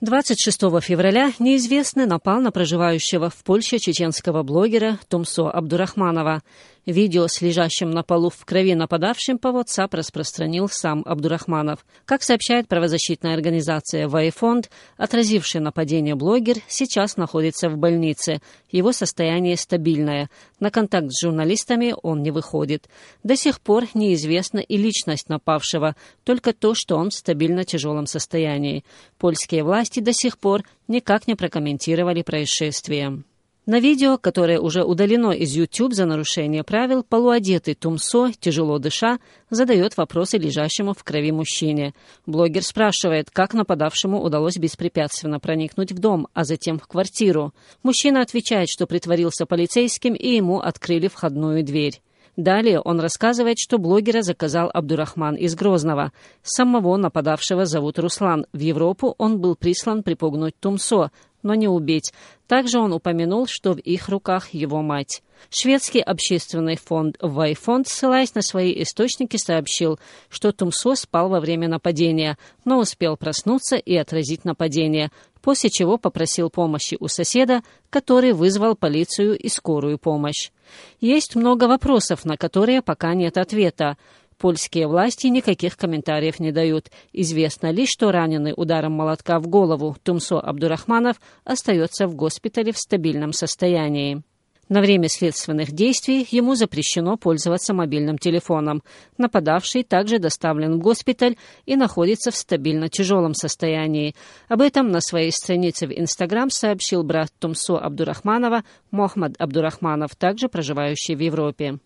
26 февраля неизвестный напал на проживающего в Польше чеченского блогера Тумсо Абдурахманова. Видео с лежащим на полу в крови нападавшим по WhatsApp распространил сам Абдурахманов. Как сообщает правозащитная организация «Вайфонд», отразивший нападение блогер сейчас находится в больнице. Его состояние стабильное. На контакт с журналистами он не выходит. До сих пор неизвестна и личность напавшего, только то, что он в стабильно тяжелом состоянии. Польские власти до сих пор никак не прокомментировали происшествие. На видео, которое уже удалено из YouTube за нарушение правил, полуодетый Тумсо, тяжело дыша, задает вопросы лежащему в крови мужчине. Блогер спрашивает, как нападавшему удалось беспрепятственно проникнуть в дом, а затем в квартиру. Мужчина отвечает, что притворился полицейским и ему открыли входную дверь. Далее он рассказывает, что блогера заказал Абдурахман из Грозного. Самого нападавшего зовут Руслан. В Европу он был прислан припугнуть Тумсо, но не убить. Также он упомянул, что в их руках его мать. Шведский общественный фонд «Вайфонд», ссылаясь на свои источники, сообщил, что Тумсо спал во время нападения, но успел проснуться и отразить нападение, после чего попросил помощи у соседа, который вызвал полицию и скорую помощь. Есть много вопросов, на которые пока нет ответа. Польские власти никаких комментариев не дают. Известно лишь, что раненый ударом молотка в голову Тумсо Абдурахманов остается в госпитале в стабильном состоянии. На время следственных действий ему запрещено пользоваться мобильным телефоном. Нападавший также доставлен в госпиталь и находится в стабильно тяжелом состоянии. Об этом на своей странице в Инстаграм сообщил брат Тумсо Абдурахманова Мохмад Абдурахманов, также проживающий в Европе.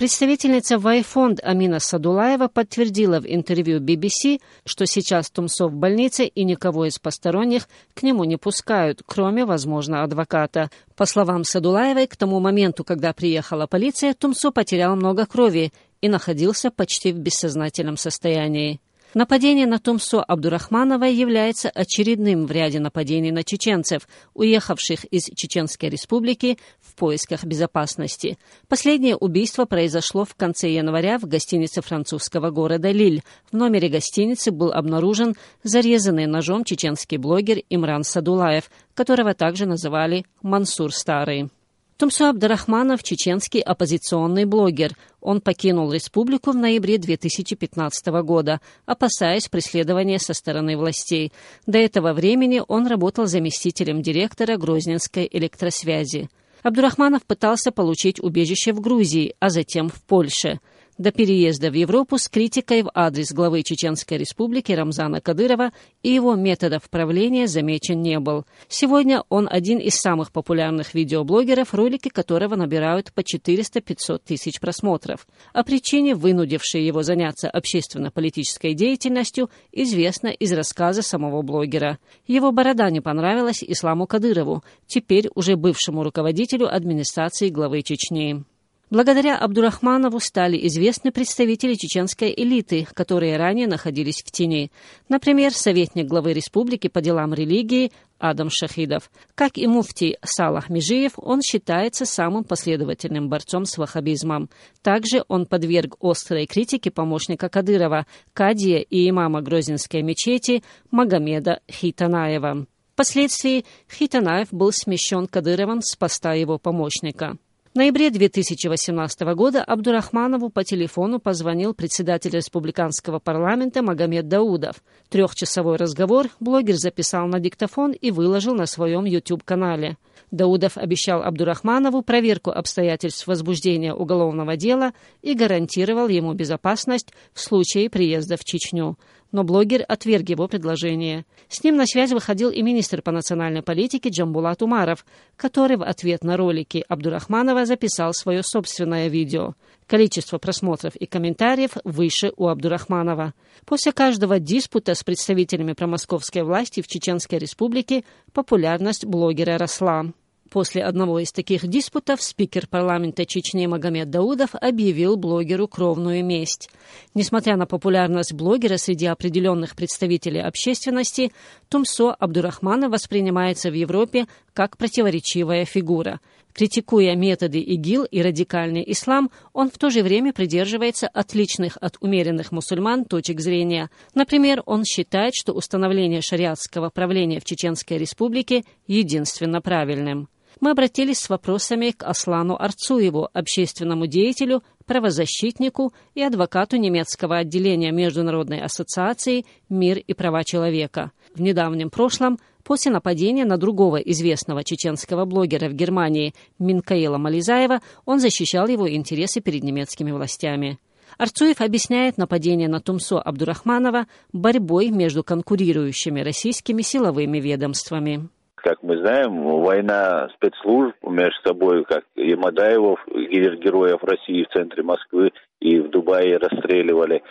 Представительница Вайфонд Амина Садулаева подтвердила в интервью BBC, что сейчас Тумсо в больнице и никого из посторонних к нему не пускают, кроме, возможно, адвоката. По словам Садулаевой, к тому моменту, когда приехала полиция, Тумсо потерял много крови и находился почти в бессознательном состоянии. Нападение на Тумсо Абдурахманова является очередным в ряде нападений на чеченцев, уехавших из Чеченской республики поисках безопасности. Последнее убийство произошло в конце января в гостинице французского города Лиль. В номере гостиницы был обнаружен зарезанный ножом чеченский блогер Имран Садулаев, которого также называли Мансур Старый. Тумсо Абдарахманов – чеченский оппозиционный блогер. Он покинул республику в ноябре 2015 года, опасаясь преследования со стороны властей. До этого времени он работал заместителем директора Грозненской электросвязи. Абдурахманов пытался получить убежище в Грузии, а затем в Польше до переезда в Европу с критикой в адрес главы Чеченской республики Рамзана Кадырова и его методов правления замечен не был. Сегодня он один из самых популярных видеоблогеров, ролики которого набирают по 400-500 тысяч просмотров. О причине, вынудившей его заняться общественно-политической деятельностью, известно из рассказа самого блогера. Его борода не понравилась Исламу Кадырову, теперь уже бывшему руководителю администрации главы Чечни. Благодаря Абдурахманову стали известны представители чеченской элиты, которые ранее находились в тени. Например, советник главы республики по делам религии Адам Шахидов. Как и муфтий Салах Межиев, он считается самым последовательным борцом с ваххабизмом. Также он подверг острой критике помощника Кадырова, Кадия и имама Грозинской мечети Магомеда Хитанаева. Впоследствии Хитанаев был смещен Кадыровым с поста его помощника. В ноябре 2018 года Абдурахманову по телефону позвонил председатель республиканского парламента Магомед Даудов. Трехчасовой разговор блогер записал на диктофон и выложил на своем YouTube-канале. Даудов обещал Абдурахманову проверку обстоятельств возбуждения уголовного дела и гарантировал ему безопасность в случае приезда в Чечню но блогер отверг его предложение. С ним на связь выходил и министр по национальной политике Джамбулат Умаров, который в ответ на ролики Абдурахманова записал свое собственное видео. Количество просмотров и комментариев выше у Абдурахманова. После каждого диспута с представителями промосковской власти в Чеченской республике популярность блогера росла. После одного из таких диспутов спикер парламента Чечни Магомед Даудов объявил блогеру кровную месть. Несмотря на популярность блогера среди определенных представителей общественности, Тумсо Абдурахмана воспринимается в Европе как противоречивая фигура. Критикуя методы ИГИЛ и радикальный ислам, он в то же время придерживается отличных от умеренных мусульман точек зрения. Например, он считает, что установление шариатского правления в Чеченской республике единственно правильным мы обратились с вопросами к Аслану Арцуеву, общественному деятелю, правозащитнику и адвокату немецкого отделения Международной ассоциации «Мир и права человека». В недавнем прошлом, после нападения на другого известного чеченского блогера в Германии Минкаила Мализаева, он защищал его интересы перед немецкими властями. Арцуев объясняет нападение на Тумсо Абдурахманова борьбой между конкурирующими российскими силовыми ведомствами. Как мы знаем, война спецслужб между собой, как и Мадаевов, героев России в центре Москвы и в Дубае расстреливали.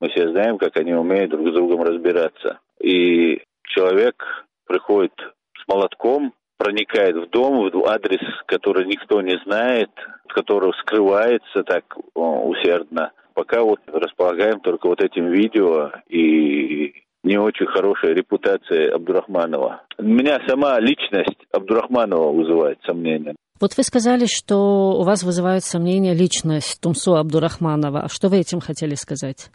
Мы все знаем, как они умеют друг с другом разбираться. И человек приходит с молотком, проникает в дом, в адрес, который никто не знает, который скрывается так усердно. Пока вот располагаем только вот этим видео и не очень хорошая репутация Абдурахманова. Меня сама личность Абдурахманова вызывает сомнения. Вот вы сказали, что у вас вызывает сомнение личность Тумсу Абдурахманова. А что вы этим хотели сказать?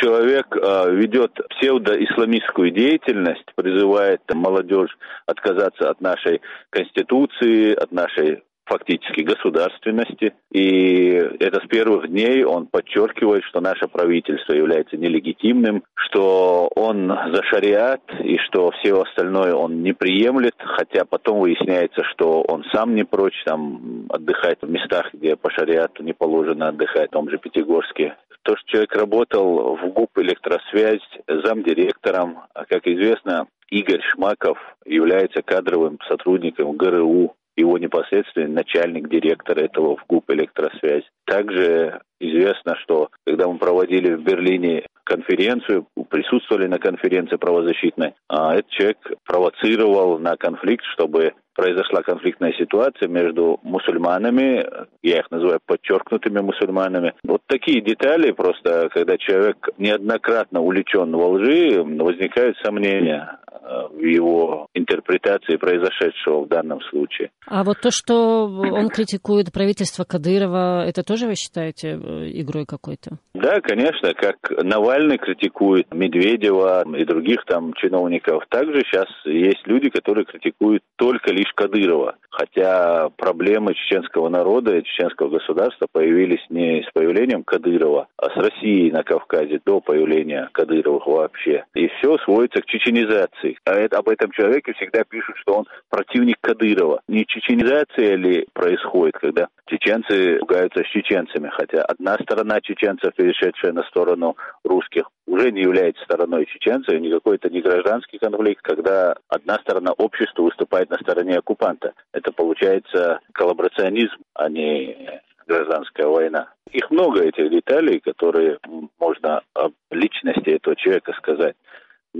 Человек э, ведет псевдоисламистскую деятельность, призывает молодежь отказаться от нашей конституции, от нашей фактически государственности. И это с первых дней он подчеркивает, что наше правительство является нелегитимным, что он за шариат и что все остальное он не приемлет, хотя потом выясняется, что он сам не прочь там отдыхать в местах, где по шариату не положено отдыхать, в том же Пятигорске. То, что человек работал в ГУП «Электросвязь» замдиректором, а, как известно, Игорь Шмаков является кадровым сотрудником ГРУ его непосредственный начальник директора этого в ГУП «Электросвязь». Также известно, что когда мы проводили в Берлине конференцию, присутствовали на конференции правозащитной, а этот человек провоцировал на конфликт, чтобы произошла конфликтная ситуация между мусульманами, я их называю подчеркнутыми мусульманами. Вот такие детали просто, когда человек неоднократно увлечен во лжи, возникают сомнения э, в его интерпретации произошедшего в данном случае. А вот то, что он критикует правительство Кадырова, это тоже вы считаете игрой какой-то? Да, конечно, как Навальный критикует Медведева и других там чиновников, также сейчас есть люди, которые критикуют только лишь Кадырова. Хотя проблемы чеченского народа и чеченского государства появились не с появлением Кадырова, а с Россией на Кавказе до появления Кадыровых вообще. И все сводится к чеченизации. А это, об этом человеке всегда пишут, что он противник Кадырова. Не чеченизация ли происходит, когда чеченцы ругаются с чеченцами, хотя одна сторона чеченцев, перешедшая на сторону русских, уже не является стороной чеченцев, и никакой это не гражданский конфликт, когда одна сторона общества выступает на стороне оккупанта. Это получается коллаборационизм, а не гражданская война. Их много, этих деталей, которые можно о личности этого человека сказать.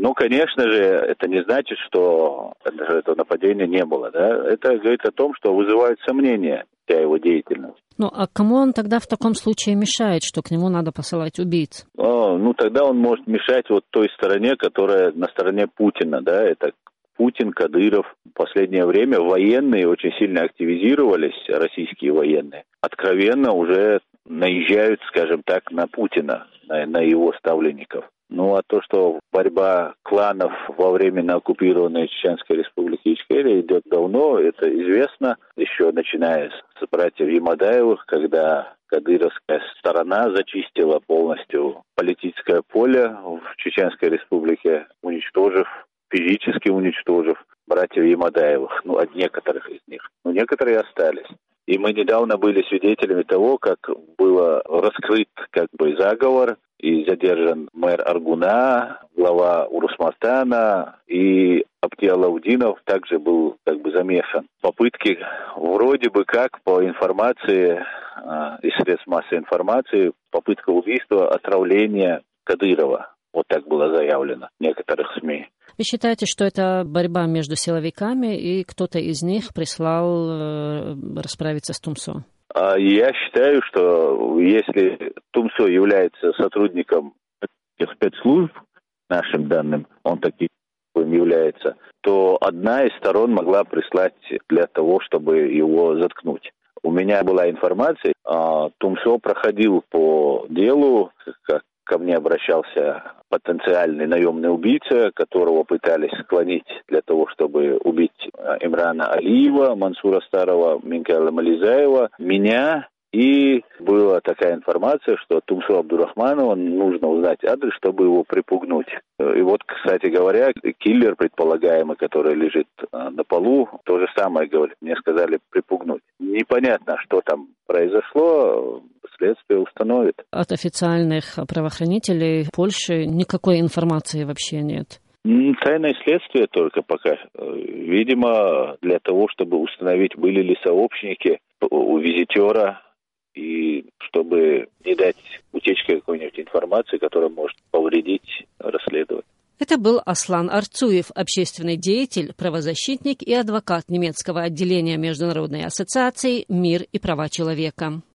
Ну, конечно же, это не значит, что этого нападения не было. Да? Это говорит о том, что вызывает сомнения вся его деятельность. Ну, а кому он тогда в таком случае мешает, что к нему надо посылать убийц? О, ну, тогда он может мешать вот той стороне, которая на стороне Путина, да, это Путин, Кадыров. В последнее время военные очень сильно активизировались, российские военные. Откровенно уже наезжают, скажем так, на Путина, на, на его ставленников. Ну а то, что борьба кланов во время оккупированной Чеченской республики Ичкерия идет давно, это известно, еще начиная с братьев Ямадаевых, когда кадыровская сторона зачистила полностью политическое поле в Чеченской республике, уничтожив, физически уничтожив братьев Ямадаевых, ну, от некоторых из них. Но некоторые остались. И мы недавно были свидетелями того, как было раскрыт как бы заговор и задержан мэр Аргуна, глава Урусмастана и Аптиалаудинов также был как бы замешан. Попытки вроде бы как по информации э, из средств массовой информации, попытка убийства, отравления Кадырова. Вот так было заявлено в некоторых СМИ. Вы считаете, что это борьба между силовиками, и кто-то из них прислал э, расправиться с Тумсо? А я считаю, что если Тумсо является сотрудником спецслужб, нашим данным, он такие является, то одна из сторон могла прислать для того, чтобы его заткнуть. У меня была информация, а, Тумсо проходил по делу, как ко мне обращался потенциальный наемный убийца, которого пытались склонить для того, чтобы убить а, Имрана Алиева, Мансура Старого, Минкала Мализаева, меня и была такая информация, что Тумсу Абдурахманова нужно узнать адрес, чтобы его припугнуть. И вот, кстати говоря, киллер предполагаемый, который лежит а, на полу, то же самое говорит. Мне сказали припугнуть. Непонятно, что там произошло, следствие установит. От официальных правоохранителей Польши никакой информации вообще нет. Тайное следствие только пока. Видимо, для того, чтобы установить, были ли сообщники у визитера и чтобы не дать утечки какой-нибудь информации, которая может повредить расследование. Это был Аслан Арцуев, общественный деятель, правозащитник и адвокат немецкого отделения Международной ассоциации «Мир и права человека».